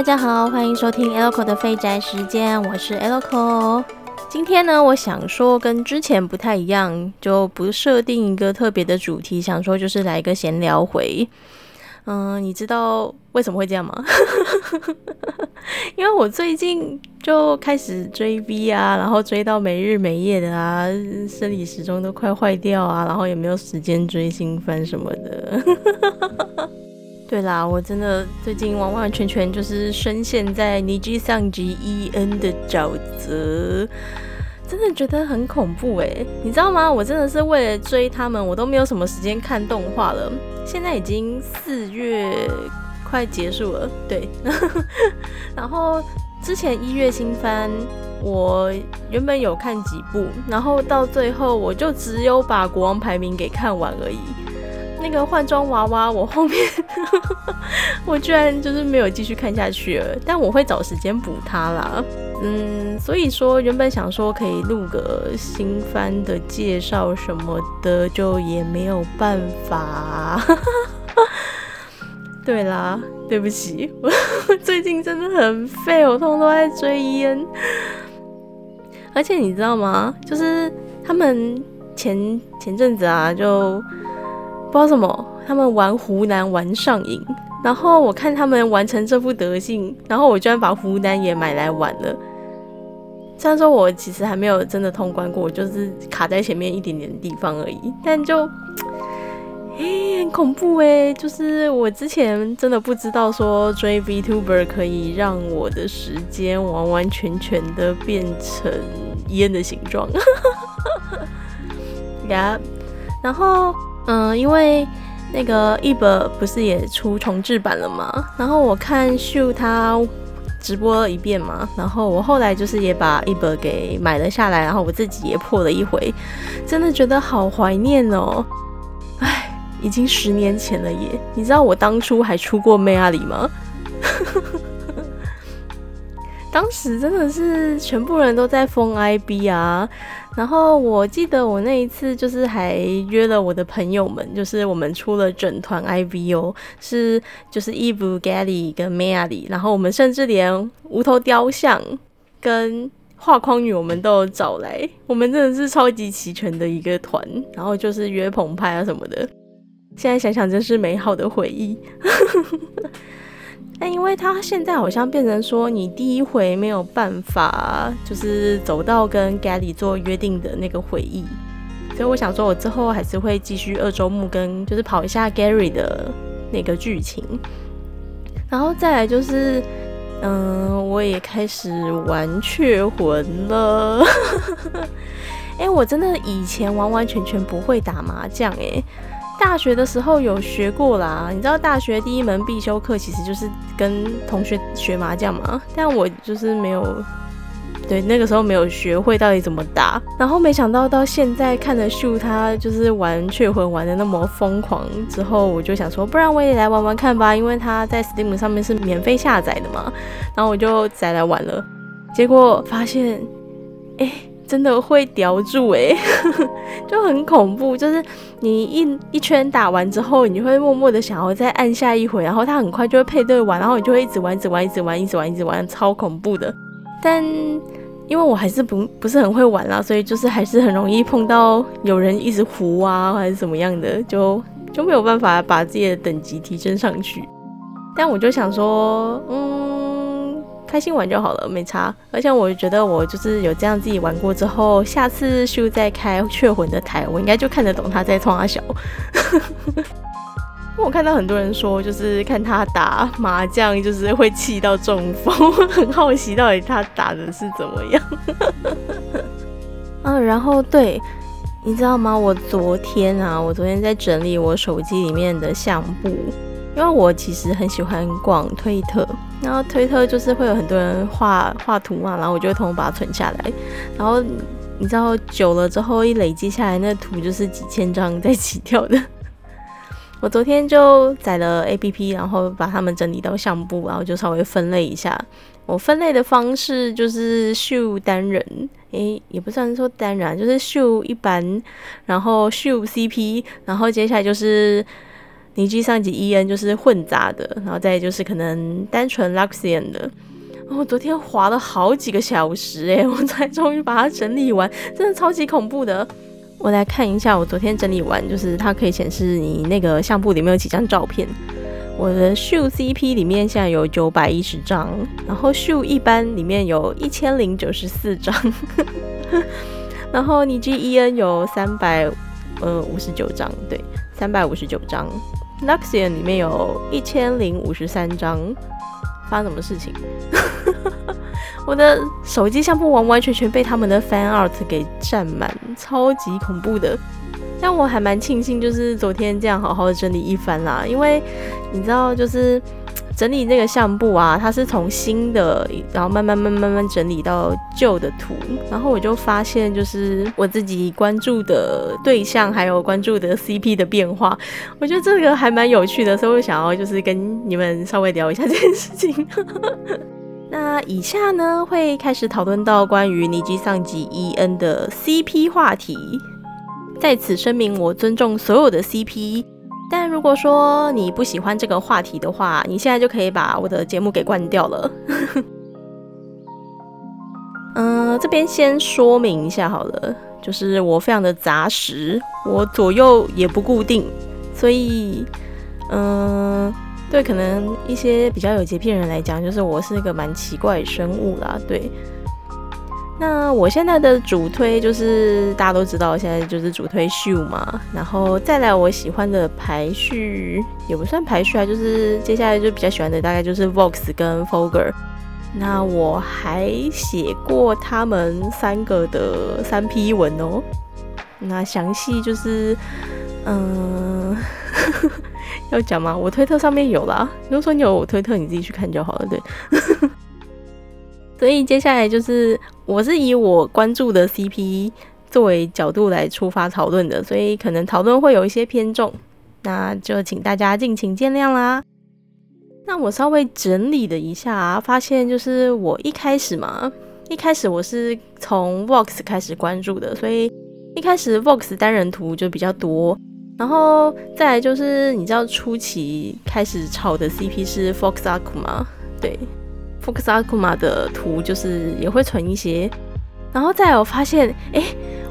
大家好，欢迎收听 Elco 的废宅时间，我是 Elco。今天呢，我想说跟之前不太一样，就不设定一个特别的主题，想说就是来一个闲聊回。嗯，你知道为什么会这样吗？因为我最近就开始追 V 啊，然后追到没日没夜的啊，生理时钟都快坏掉啊，然后也没有时间追新番什么的。对啦，我真的最近完完全全就是深陷在尼基上级 E N 的沼泽，真的觉得很恐怖哎！你知道吗？我真的是为了追他们，我都没有什么时间看动画了。现在已经四月快结束了，对。然后之前一月新番，我原本有看几部，然后到最后我就只有把国王排名给看完而已。那个换装娃娃，我后面 我居然就是没有继续看下去了，但我会找时间补它啦。嗯，所以说原本想说可以录个新番的介绍什么的，就也没有办法。对啦，对不起，我 最近真的很废，我通通都在追烟。而且你知道吗？就是他们前前阵子啊，就。不知道什么，他们玩湖南玩上瘾，然后我看他们玩成这副德性，然后我居然把湖南也买来玩了。虽然说我其实还没有真的通关过，就是卡在前面一点点的地方而已，但就，哎，很恐怖哎！就是我之前真的不知道说追 VTuber 可以让我的时间完完全全的变成烟的形状，呀，然后。嗯，因为那个一本不是也出重置版了吗？然后我看秀他直播了一遍嘛，然后我后来就是也把一本给买了下来，然后我自己也破了一回，真的觉得好怀念哦！哎，已经十年前了耶！你知道我当初还出过妹阿里吗？当时真的是全部人都在封 IB 啊。然后我记得我那一次就是还约了我的朋友们，就是我们出了整团 IV 哦，是就是 Eve、Gally 跟 Mary，然后我们甚至连无头雕像跟画框女我们都有找来，我们真的是超级齐全的一个团，然后就是约澎湃啊什么的，现在想想真是美好的回忆。但因为他现在好像变成说，你第一回没有办法，就是走到跟 Gally 做约定的那个回忆，所以我想说，我之后还是会继续二周目跟就是跑一下 Gary 的那个剧情，然后再来就是，嗯，我也开始玩雀魂了。哎，我真的以前完完全全不会打麻将，哎。大学的时候有学过啦，你知道大学第一门必修课其实就是跟同学学麻将嘛，但我就是没有，对，那个时候没有学会到底怎么打，然后没想到到现在看了秀他就是玩雀魂玩的那么疯狂之后，我就想说，不然我也来玩玩看吧，因为他在 Steam 上面是免费下载的嘛，然后我就再来玩了，结果发现，哎。真的会叼住哎，就很恐怖。就是你一一圈打完之后，你会默默的想要再按下一回，然后它很快就会配对完，然后你就会一直玩，一直玩，一直玩，一直玩，一直玩，超恐怖的。但因为我还是不不是很会玩啦，所以就是还是很容易碰到有人一直胡啊，还是怎么样的，就就没有办法把自己的等级提升上去。但我就想说，嗯。开心玩就好了，没差。而且我觉得我就是有这样自己玩过之后，下次秀再开雀魂的台，我应该就看得懂他在冲阿小。我看到很多人说，就是看他打麻将，就是会气到中风。很好奇到底他打的是怎么样。嗯，然后对，你知道吗？我昨天啊，我昨天在整理我手机里面的相簿。因为我其实很喜欢逛推特，然后推特就是会有很多人画画图嘛，然后我就会通通把它存下来。然后你知道久了之后，一累积下来，那图就是几千张在起跳的。我昨天就载了 A P P，然后把它们整理到相簿，然后就稍微分类一下。我分类的方式就是秀单人，诶，也不算说单人，就是秀一般，然后秀 C P，然后接下来就是。尼基上级 E N 就是混杂的，然后再就是可能单纯 Luxian 的。我昨天划了好几个小时诶，我才终于把它整理完，真的超级恐怖的。我来看一下，我昨天整理完，就是它可以显示你那个相簿里面有几张照片。我的秀 CP 里面现在有九百一十张，然后秀一般里面有一千零九十四张，然后你 GEN 有三百呃五十九张，对，三百五十九张。N u x i a n 里面有一千零五十三张。发生什么事情？我的手机相簿完完全全被他们的 fan art 给占满，超级恐怖的。但我还蛮庆幸，就是昨天这样好好的整理一番啦，因为你知道，就是。整理那个相簿啊，它是从新的，然后慢慢慢慢慢整理到旧的图，然后我就发现，就是我自己关注的对象还有关注的 CP 的变化，我觉得这个还蛮有趣的，所以我想要就是跟你们稍微聊一下这件事情。那以下呢会开始讨论到关于尼基上级 EN 的 CP 话题，在此声明，我尊重所有的 CP。但如果说你不喜欢这个话题的话，你现在就可以把我的节目给关掉了。嗯，这边先说明一下好了，就是我非常的杂食，我左右也不固定，所以，嗯，对，可能一些比较有洁癖人来讲，就是我是一个蛮奇怪的生物啦，对。那我现在的主推就是大家都知道，现在就是主推秀嘛，然后再来我喜欢的排序也不算排序啊，就是接下来就比较喜欢的大概就是 Vox 跟 Fogger。那我还写过他们三个的三批文哦，那详细就是嗯 要讲吗？我推特上面有啦，如果说你有我推特，你自己去看就好了，对。所以接下来就是，我是以我关注的 CP 作为角度来出发讨论的，所以可能讨论会有一些偏重，那就请大家敬请见谅啦。那我稍微整理了一下，发现就是我一开始嘛，一开始我是从 Vox 开始关注的，所以一开始 Vox 单人图就比较多，然后再来就是你知道初期开始炒的 CP 是 Fox Akuma，对。Fox Akuma 的图就是也会存一些，然后再有发现，哎，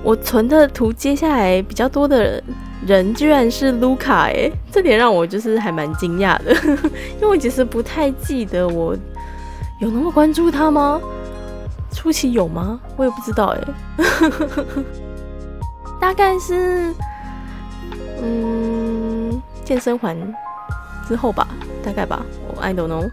我存的图接下来比较多的人居然是 Luca，哎，这点让我就是还蛮惊讶的，因为我其实不太记得我有那么关注他吗？初期有吗？我也不知道，哎，大概是嗯健身环之后吧，大概吧，我 I don't know。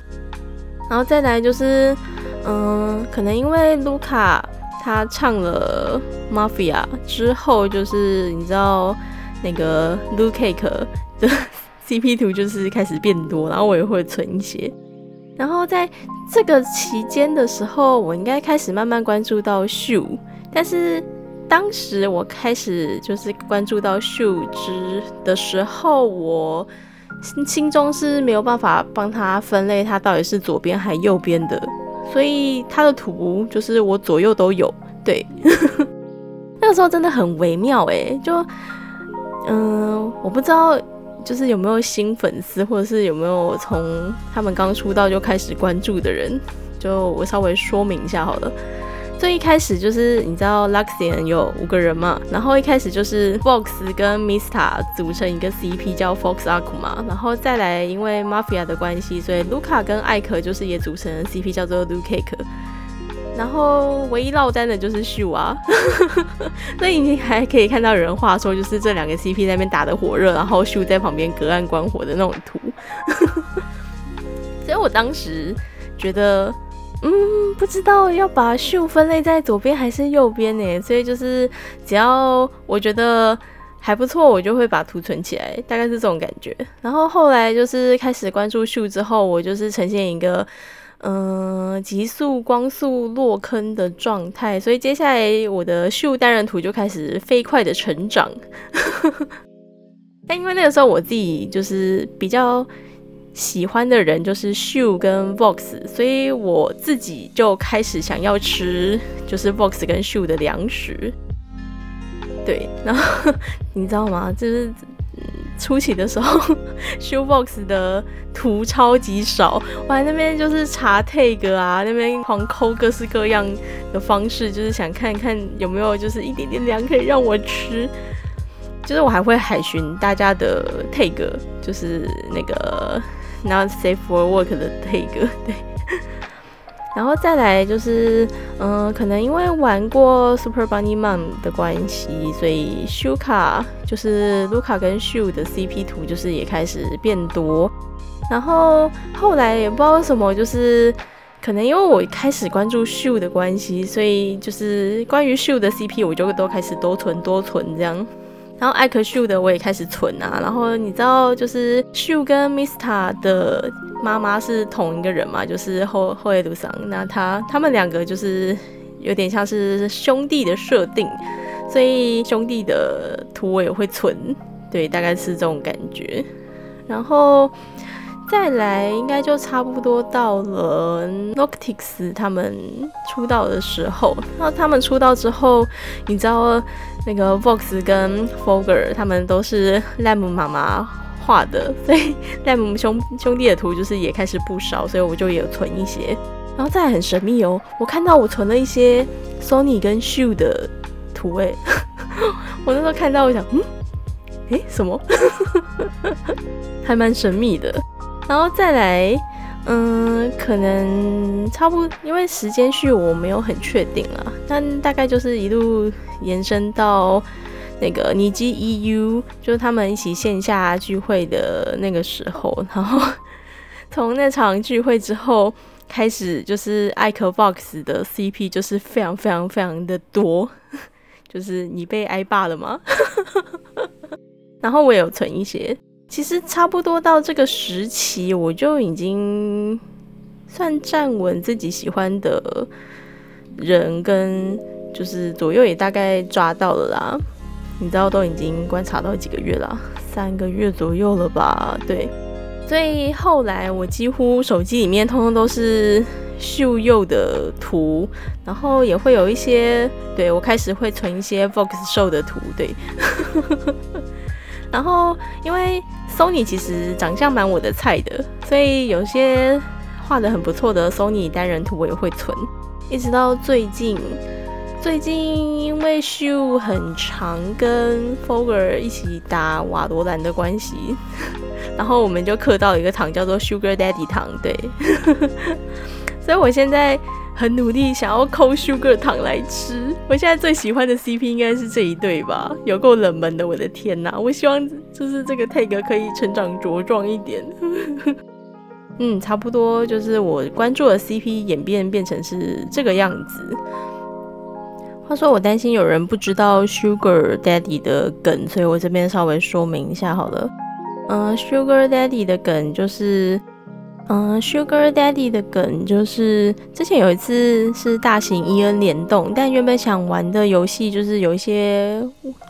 然后再来就是，嗯，可能因为卢卡他唱了《Mafia》之后，就是你知道那个 Lu Cake 的 CP 图就是开始变多，然后我也会存一些。然后在这个期间的时候，我应该开始慢慢关注到秀，但是当时我开始就是关注到秀之的时候，我。心中是没有办法帮他分类，他到底是左边还右边的，所以他的图就是我左右都有。对，那个时候真的很微妙哎，就嗯，我不知道就是有没有新粉丝，或者是有没有从他们刚出道就开始关注的人，就我稍微说明一下好了。最一开始就是你知道 Luxian 有五个人嘛，然后一开始就是 Fox 跟 Mista 组成一个 CP 叫 Fox Akuma，然后再来因为 Mafia 的关系，所以 Luca 跟艾克就是也组成 CP 叫做 Lu Cake，然后唯一落单的就是 Shu 啊，所以你还可以看到人话说就是这两个 CP 在那边打的火热，然后 Shu 在旁边隔岸观火的那种图，所以我当时觉得。嗯，不知道要把秀分类在左边还是右边呢？所以就是只要我觉得还不错，我就会把图存起来，大概是这种感觉。然后后来就是开始关注秀之后，我就是呈现一个嗯急速光速落坑的状态，所以接下来我的秀单人图就开始飞快的成长。但因为那个时候我自己就是比较。喜欢的人就是秀跟 Vox，所以我自己就开始想要吃就是 Vox 跟秀的粮食。对，然后 你知道吗？就是初期的时候，Shoebox 的图超级少，我还那边就是查 tag 啊，那边狂抠各式各样的方式，就是想看看有没有就是一点点粮可以让我吃。就是我还会海巡大家的 tag，就是那个 not safe for work 的 tag，对。然后再来就是，嗯，可能因为玩过 Super Bunny Mom 的关系，所以 Shuka 就是卢卡跟 Shu 的 CP 图就是也开始变多。然后后来也不知道为什么，就是可能因为我开始关注 Shu 的关系，所以就是关于 Shu 的 CP 我就都开始多存多存这样。然后艾克秀的我也开始存啊，然后你知道就是秀跟 Mista 的妈妈是同一个人嘛，就是后后叶鲁桑，那他他们两个就是有点像是兄弟的设定，所以兄弟的图我也会存，对，大概是这种感觉，然后。再来应该就差不多到了 Noctix 他们出道的时候，那他们出道之后，你知道那个 Vox 跟 Fogger 他们都是 Lam 妈妈画的，所以 Lam 兄兄弟的图就是也开始不少，所以我就也有存一些。然后再很神秘哦，我看到我存了一些 Sony 跟 Shoe 的图，哎，我那时候看到我想，嗯，诶，什么？还蛮神秘的。然后再来，嗯，可能差不多，因为时间序我没有很确定啊，但大概就是一路延伸到那个尼基 EU，就是他们一起线下聚会的那个时候，然后从那场聚会之后开始，就是艾克 box 的 CP 就是非常非常非常的多，就是你被挨霸了吗？然后我也有存一些。其实差不多到这个时期，我就已经算站稳自己喜欢的人，跟就是左右也大概抓到了啦。你知道都已经观察到几个月了，三个月左右了吧？对。所以后来我几乎手机里面通通都是秀幼的图，然后也会有一些，对我开始会存一些 Vox 秀的图，对。然后因为 Sony 其实长相蛮我的菜的，所以有些画的很不错的 Sony 单人图我也会存。一直到最近，最近因为 Shu 很常跟 Fogger 一起打瓦罗兰的关系，然后我们就刻到一个糖叫做 Sugar Daddy 糖，对。所以我现在。很努力想要抠 sugar 糖来吃，我现在最喜欢的 CP 应该是这一对吧？有够冷门的，我的天哪！我希望就是这个 tag 可以成长茁壮一点。嗯，差不多就是我关注的 CP 演变变成是这个样子。话说我担心有人不知道 sugar daddy 的梗，所以我这边稍微说明一下好了。嗯，sugar daddy 的梗就是。嗯，Sugar Daddy 的梗就是之前有一次是大型 E N 联动，但原本想玩的游戏就是有一些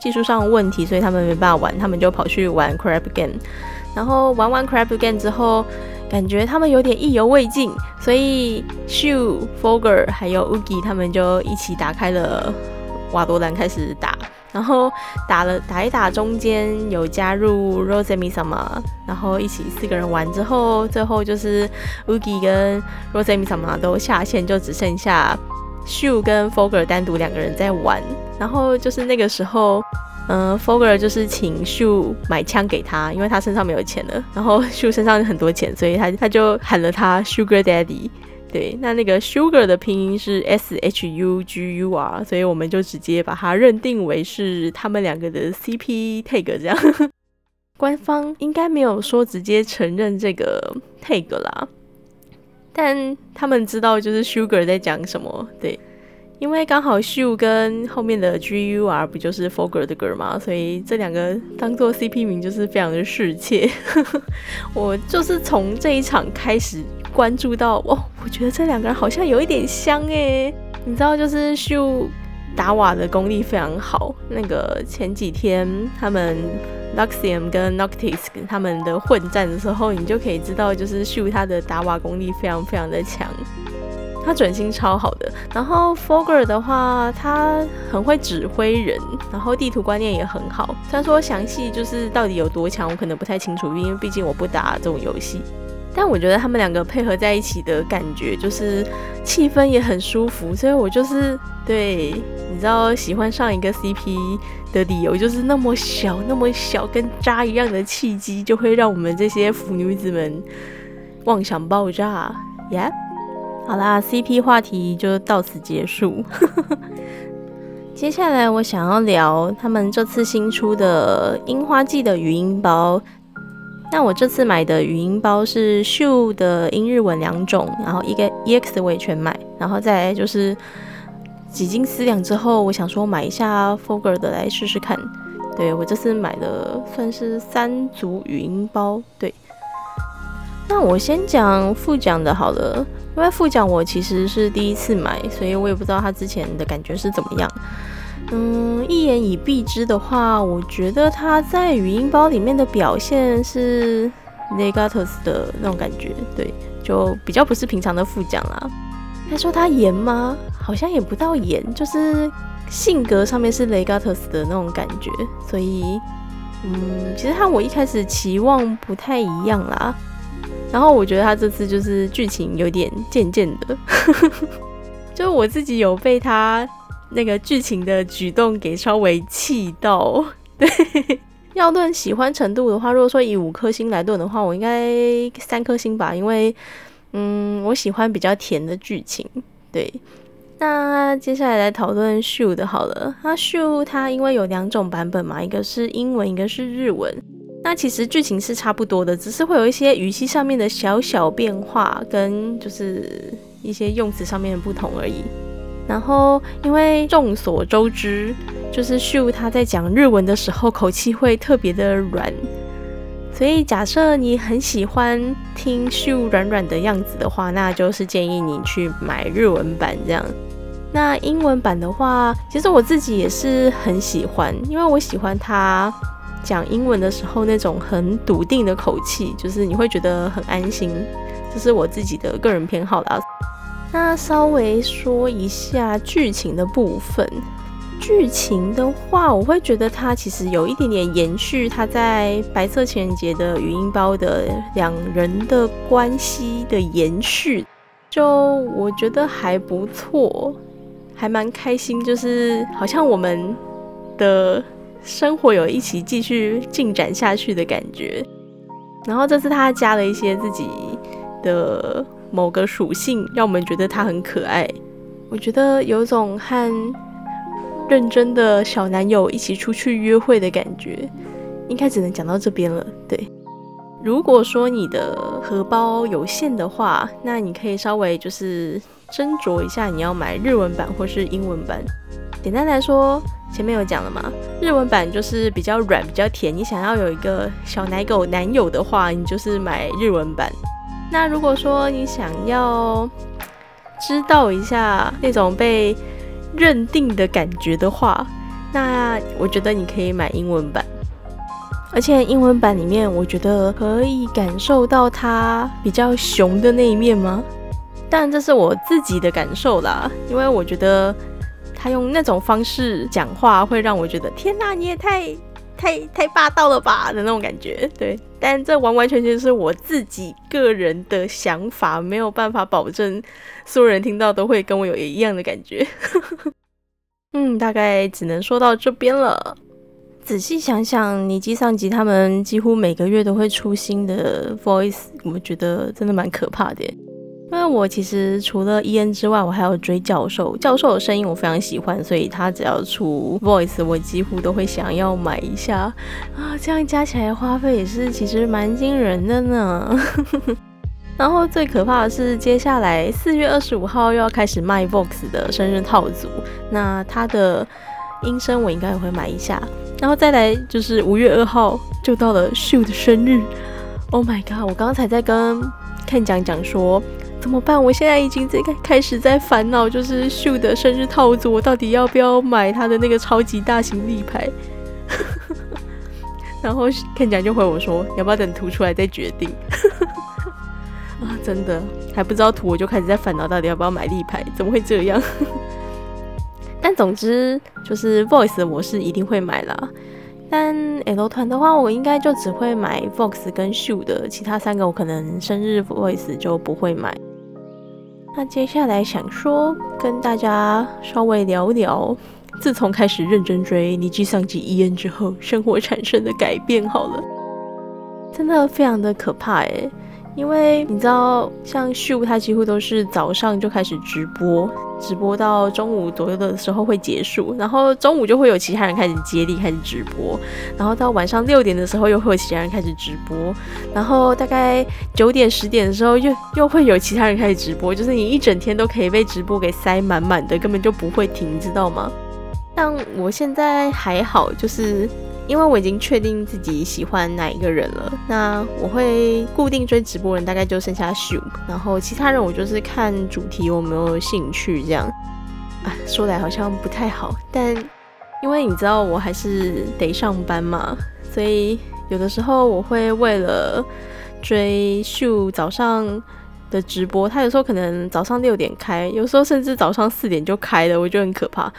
技术上的问题，所以他们没办法玩，他们就跑去玩 Crab Game。然后玩完 Crab Game 之后，感觉他们有点意犹未尽，所以 Shu、Fogger 还有 Ugi 他们就一起打开了瓦罗兰开始打。然后打了打一打，中间有加入 Rosemi 什么，然后一起四个人玩之后，最后就是 Ugi 跟 Rosemi 什么都下线，就只剩下 s u 跟 Foger 单独两个人在玩。然后就是那个时候，嗯 Foger 就是请 s u 买枪给他，因为他身上没有钱了。然后 s u 身上有很多钱，所以他他就喊了他 Sugar Daddy。对，那那个 sugar 的拼音是 s h u g u r，所以我们就直接把它认定为是他们两个的 CP tag 这样。官方应该没有说直接承认这个 tag 啦，但他们知道就是 sugar 在讲什么。对，因为刚好 shu 跟后面的 g u r 不就是 fogger 的歌嘛，所以这两个当做 CP 名就是非常的适切。我就是从这一场开始。关注到哦，我觉得这两个人好像有一点像哎，你知道，就是秀打瓦的功力非常好。那个前几天他们 Luxium 跟 Noctis 他们的混战的时候，你就可以知道，就是秀他的打瓦功力非常非常的强。他准心超好的。然后 Fogger 的话，他很会指挥人，然后地图观念也很好。虽然说详细就是到底有多强，我可能不太清楚，因为毕竟我不打这种游戏。但我觉得他们两个配合在一起的感觉，就是气氛也很舒服，所以我就是对，你知道喜欢上一个 CP 的理由，就是那么小、那么小，跟渣一样的契机，就会让我们这些腐女子们妄想爆炸。耶，好啦，CP 话题就到此结束。接下来我想要聊他们这次新出的樱花季的语音包。那我这次买的语音包是 Shu 的英日文两种，然后一个 EX 我也全买，然后再就是几经思量之后，我想说买一下 Fogger 的来试试看。对我这次买的算是三组语音包。对，那我先讲副奖的好了，因为副奖我其实是第一次买，所以我也不知道它之前的感觉是怎么样。嗯，一言以蔽之的话，我觉得他在语音包里面的表现是 Legatus 的那种感觉，对，就比较不是平常的副奖啦。他说他严吗？好像也不到严，就是性格上面是 Legatus 的那种感觉，所以，嗯，其实和我一开始期望不太一样啦。然后我觉得他这次就是剧情有点渐渐的，就我自己有被他。那个剧情的举动给稍微气到，对，要论喜欢程度的话，如果说以五颗星来论的话，我应该三颗星吧，因为，嗯，我喜欢比较甜的剧情。对，那接下来来讨论秀的好了，它秀它因为有两种版本嘛，一个是英文，一个是日文，那其实剧情是差不多的，只是会有一些语气上面的小小变化，跟就是一些用词上面的不同而已。然后，因为众所周知，就是秀他在讲日文的时候口气会特别的软，所以假设你很喜欢听秀软软的样子的话，那就是建议你去买日文版这样。那英文版的话，其实我自己也是很喜欢，因为我喜欢他讲英文的时候那种很笃定的口气，就是你会觉得很安心，这是我自己的个人偏好啦。那稍微说一下剧情的部分。剧情的话，我会觉得它其实有一点点延续它在白色情人节的语音包的两人的关系的延续，就我觉得还不错，还蛮开心，就是好像我们的生活有一起继续进展下去的感觉。然后这次他加了一些自己的。某个属性让我们觉得他很可爱，我觉得有种和认真的小男友一起出去约会的感觉，应该只能讲到这边了。对，如果说你的荷包有限的话，那你可以稍微就是斟酌一下，你要买日文版或是英文版。简单来说，前面有讲了嘛，日文版就是比较软、比较甜。你想要有一个小奶狗男友的话，你就是买日文版。那如果说你想要知道一下那种被认定的感觉的话，那我觉得你可以买英文版。而且英文版里面，我觉得可以感受到他比较熊的那一面吗？但这是我自己的感受啦，因为我觉得他用那种方式讲话，会让我觉得天哪，你也太……太太霸道了吧的那种感觉，对，但这完完全全是我自己个人的想法，没有办法保证所有人听到都会跟我有一样的感觉。嗯，大概只能说到这边了。仔细想想，你机上级他们几乎每个月都会出新的 Voice，我觉得真的蛮可怕的。因为我其实除了伊恩之外，我还有追教授。教授的声音我非常喜欢，所以他只要出 voice，我几乎都会想要买一下啊。这样加起来花费也是其实蛮惊人的呢。然后最可怕的是，接下来四月二十五号又要开始卖 Vox 的生日套组，那他的音声我应该也会买一下。然后再来就是五月二号就到了秀的生日，Oh my god！我刚才在跟看讲讲说。怎么办？我现在已经在开始在烦恼，就是秀的生日套组，我到底要不要买他的那个超级大型立牌？然后看讲就回我说，要不要等图出来再决定？啊，真的还不知道图，我就开始在烦恼到底要不要买立牌，怎么会这样？但总之就是 Voice 的我是一定会买啦。但 L 团的话，我应该就只会买 Vox 跟 Shoe 的，其他三个我可能生日 Voice 就不会买。那接下来想说跟大家稍微聊聊，自从开始认真追尼基上级 EN 之后，生活产生的改变。好了，真的非常的可怕诶。因为你知道，像秀他几乎都是早上就开始直播，直播到中午左右的时候会结束，然后中午就会有其他人开始接力开始直播，然后到晚上六点的时候又会有其他人开始直播，然后大概九点十点的时候又又会有其他人开始直播，就是你一整天都可以被直播给塞满满的，根本就不会停，知道吗？但我现在还好，就是。因为我已经确定自己喜欢哪一个人了，那我会固定追直播人，大概就剩下秀，然后其他人我就是看主题有没有兴趣这样。啊，说来好像不太好，但因为你知道我还是得上班嘛，所以有的时候我会为了追秀早上的直播，他有时候可能早上六点开，有时候甚至早上四点就开了，我觉得很可怕。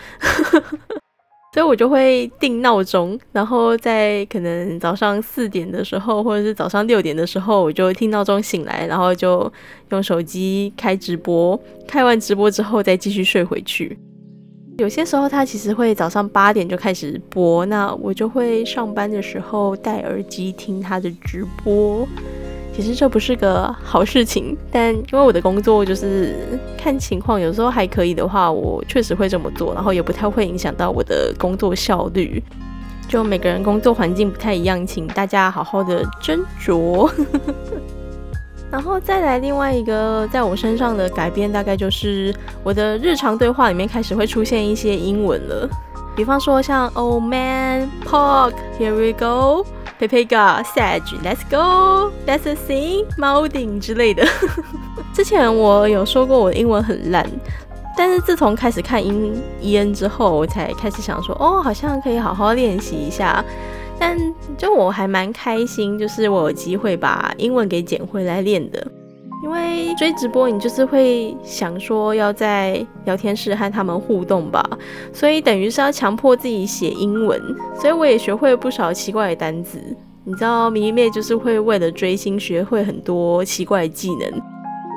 所以我就会定闹钟，然后在可能早上四点的时候，或者是早上六点的时候，我就听闹钟醒来，然后就用手机开直播，开完直播之后再继续睡回去。有些时候他其实会早上八点就开始播，那我就会上班的时候戴耳机听他的直播。其实这不是个好事情，但因为我的工作就是看情况，有时候还可以的话，我确实会这么做，然后也不太会影响到我的工作效率。就每个人工作环境不太一样，请大家好好的斟酌。然后再来另外一个在我身上的改变，大概就是我的日常对话里面开始会出现一些英文了，比方说像 Oh man, Pork, here we go。佩佩哥，Sage，Let's go，Let's sing，猫顶之类的。之前我有说过我的英文很烂，但是自从开始看英 EN 之后，我才开始想说，哦，好像可以好好练习一下。但就我还蛮开心，就是我有机会把英文给捡回来练的。因为追直播，你就是会想说要在聊天室和他们互动吧，所以等于是要强迫自己写英文，所以我也学会了不少奇怪的单词。你知道，迷妹就是会为了追星学会很多奇怪的技能，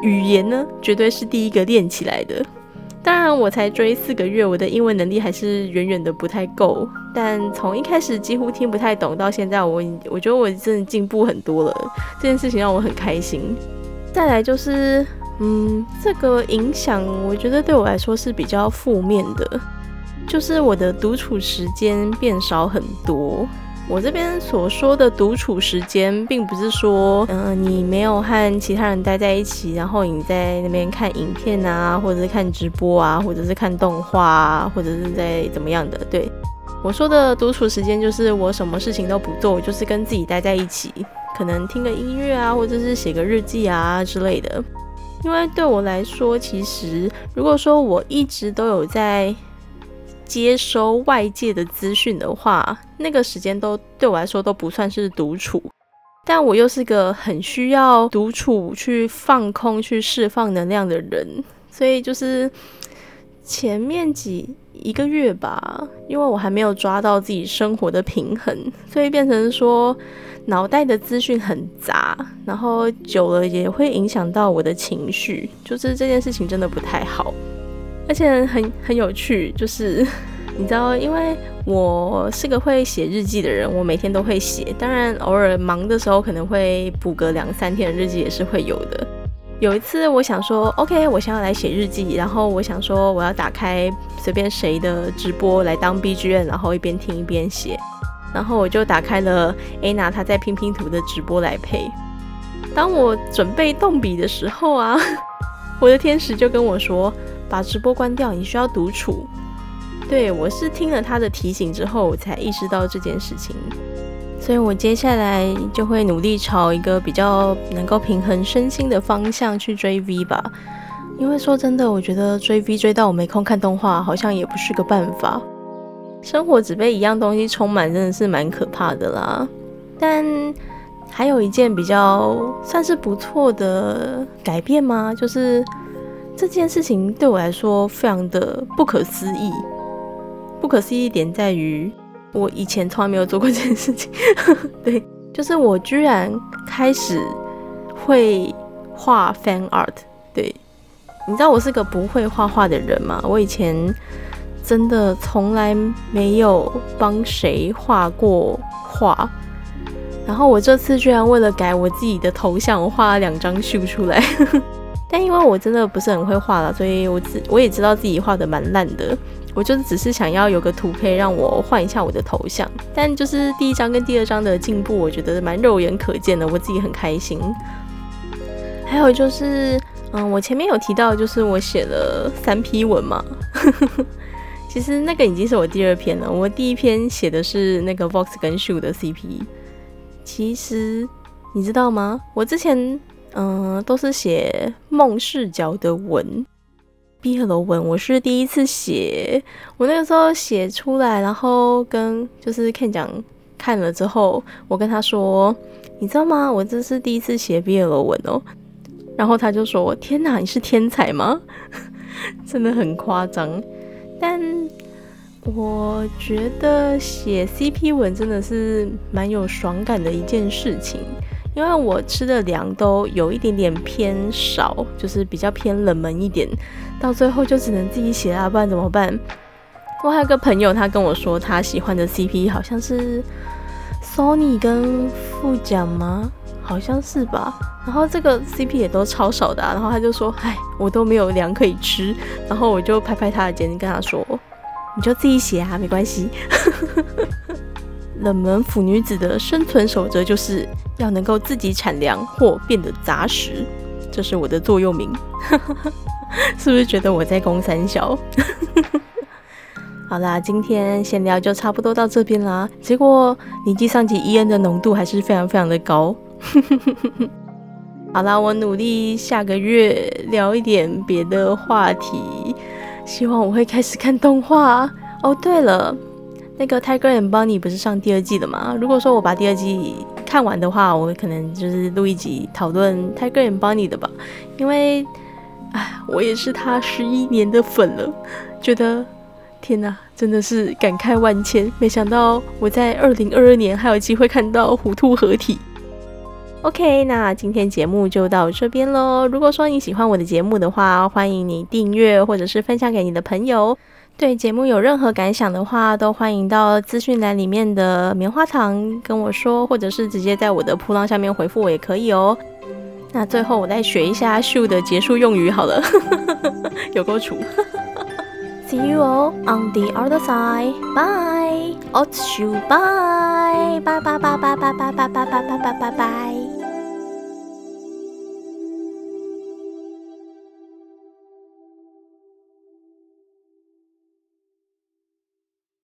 语言呢绝对是第一个练起来的。当然，我才追四个月，我的英文能力还是远远的不太够。但从一开始几乎听不太懂，到现在我我觉得我真的进步很多了，这件事情让我很开心。再来就是，嗯，这个影响我觉得对我来说是比较负面的，就是我的独处时间变少很多。我这边所说的独处时间，并不是说，嗯，你没有和其他人待在一起，然后你在那边看影片啊，或者是看直播啊，或者是看动画啊，或者是在怎么样的。对我说的独处时间，就是我什么事情都不做，我就是跟自己待在一起。可能听个音乐啊，或者是写个日记啊之类的。因为对我来说，其实如果说我一直都有在接收外界的资讯的话，那个时间都对我来说都不算是独处。但我又是个很需要独处去放空、去释放能量的人，所以就是前面几一个月吧，因为我还没有抓到自己生活的平衡，所以变成说。脑袋的资讯很杂，然后久了也会影响到我的情绪，就是这件事情真的不太好，而且很很有趣，就是 你知道，因为我是个会写日记的人，我每天都会写，当然偶尔忙的时候可能会补个两三天的日记也是会有的。有一次我想说，OK，我想要来写日记，然后我想说我要打开随便谁的直播来当 BGM，然后一边听一边写。然后我就打开了 Anna 她在拼拼图的直播来配。当我准备动笔的时候啊，我的天使就跟我说：“把直播关掉，你需要独处。”对我是听了他的提醒之后，我才意识到这件事情。所以我接下来就会努力朝一个比较能够平衡身心的方向去追 V 吧。因为说真的，我觉得追 V 追到我没空看动画，好像也不是个办法。生活只被一样东西充满，真的是蛮可怕的啦。但还有一件比较算是不错的改变吗？就是这件事情对我来说非常的不可思议。不可思议点在于，我以前从来没有做过这件事情。对，就是我居然开始会画 fan art。对，你知道我是个不会画画的人吗？我以前真的从来没有帮谁画过画。然后我这次居然为了改我自己的头像，我画了两张秀出来。但因为我真的不是很会画了，所以我自我也知道自己画的蛮烂的。我就只是想要有个图可以让我换一下我的头像。但就是第一张跟第二张的进步，我觉得蛮肉眼可见的，我自己很开心。还有就是，嗯，我前面有提到，就是我写了三批文嘛。其实那个已经是我第二篇了。我第一篇写的是那个 Vox 跟 Shoe 的 CP。其实你知道吗？我之前嗯都是写梦视角的文，毕业楼文，我是第一次写。我那个时候写出来，然后跟就是 Ken 讲看了之后，我跟他说，你知道吗？我这是第一次写毕业楼文哦。然后他就说：“天哪，你是天才吗？真的很夸张。”但我觉得写 CP 文真的是蛮有爽感的一件事情，因为我吃的粮都有一点点偏少，就是比较偏冷门一点，到最后就只能自己写啊，不然怎么办？我还有个朋友，他跟我说他喜欢的 CP 好像是 Sony 跟富奖吗？好像是吧。然后这个 CP 也都超少的，然后他就说：“哎，我都没有粮可以吃。”然后我就拍拍他的肩，跟他说。你就自己写啊，没关系。冷门腐女子的生存守则就是要能够自己产粮或变得杂食，这是我的座右铭。是不是觉得我在攻三小？好啦，今天闲聊就差不多到这边啦。结果你计上级 EN 的浓度还是非常非常的高。哼哼哼哼好啦，我努力下个月聊一点别的话题。希望我会开始看动画哦。对了，那个《Tiger and Bunny》不是上第二季的吗？如果说我把第二季看完的话，我可能就是录一集讨论《Tiger and Bunny》的吧。因为，哎，我也是他十一年的粉了，觉得天哪，真的是感慨万千。没想到我在二零二二年还有机会看到虎兔合体。OK，那今天节目就到这边喽。如果说你喜欢我的节目的话，欢迎你订阅或者是分享给你的朋友。对节目有任何感想的话，都欢迎到资讯栏里面的棉花糖跟我说，或者是直接在我的铺浪下面回复我也可以哦。那最后我再学一下树的结束用语好了，有够楚。See you all on the other side. Bye. Otshu. Bye. Bye. Bye. Bye. Bye. Bye. Bye. Bye. Bye. Bye. Bye. Bye. Bye.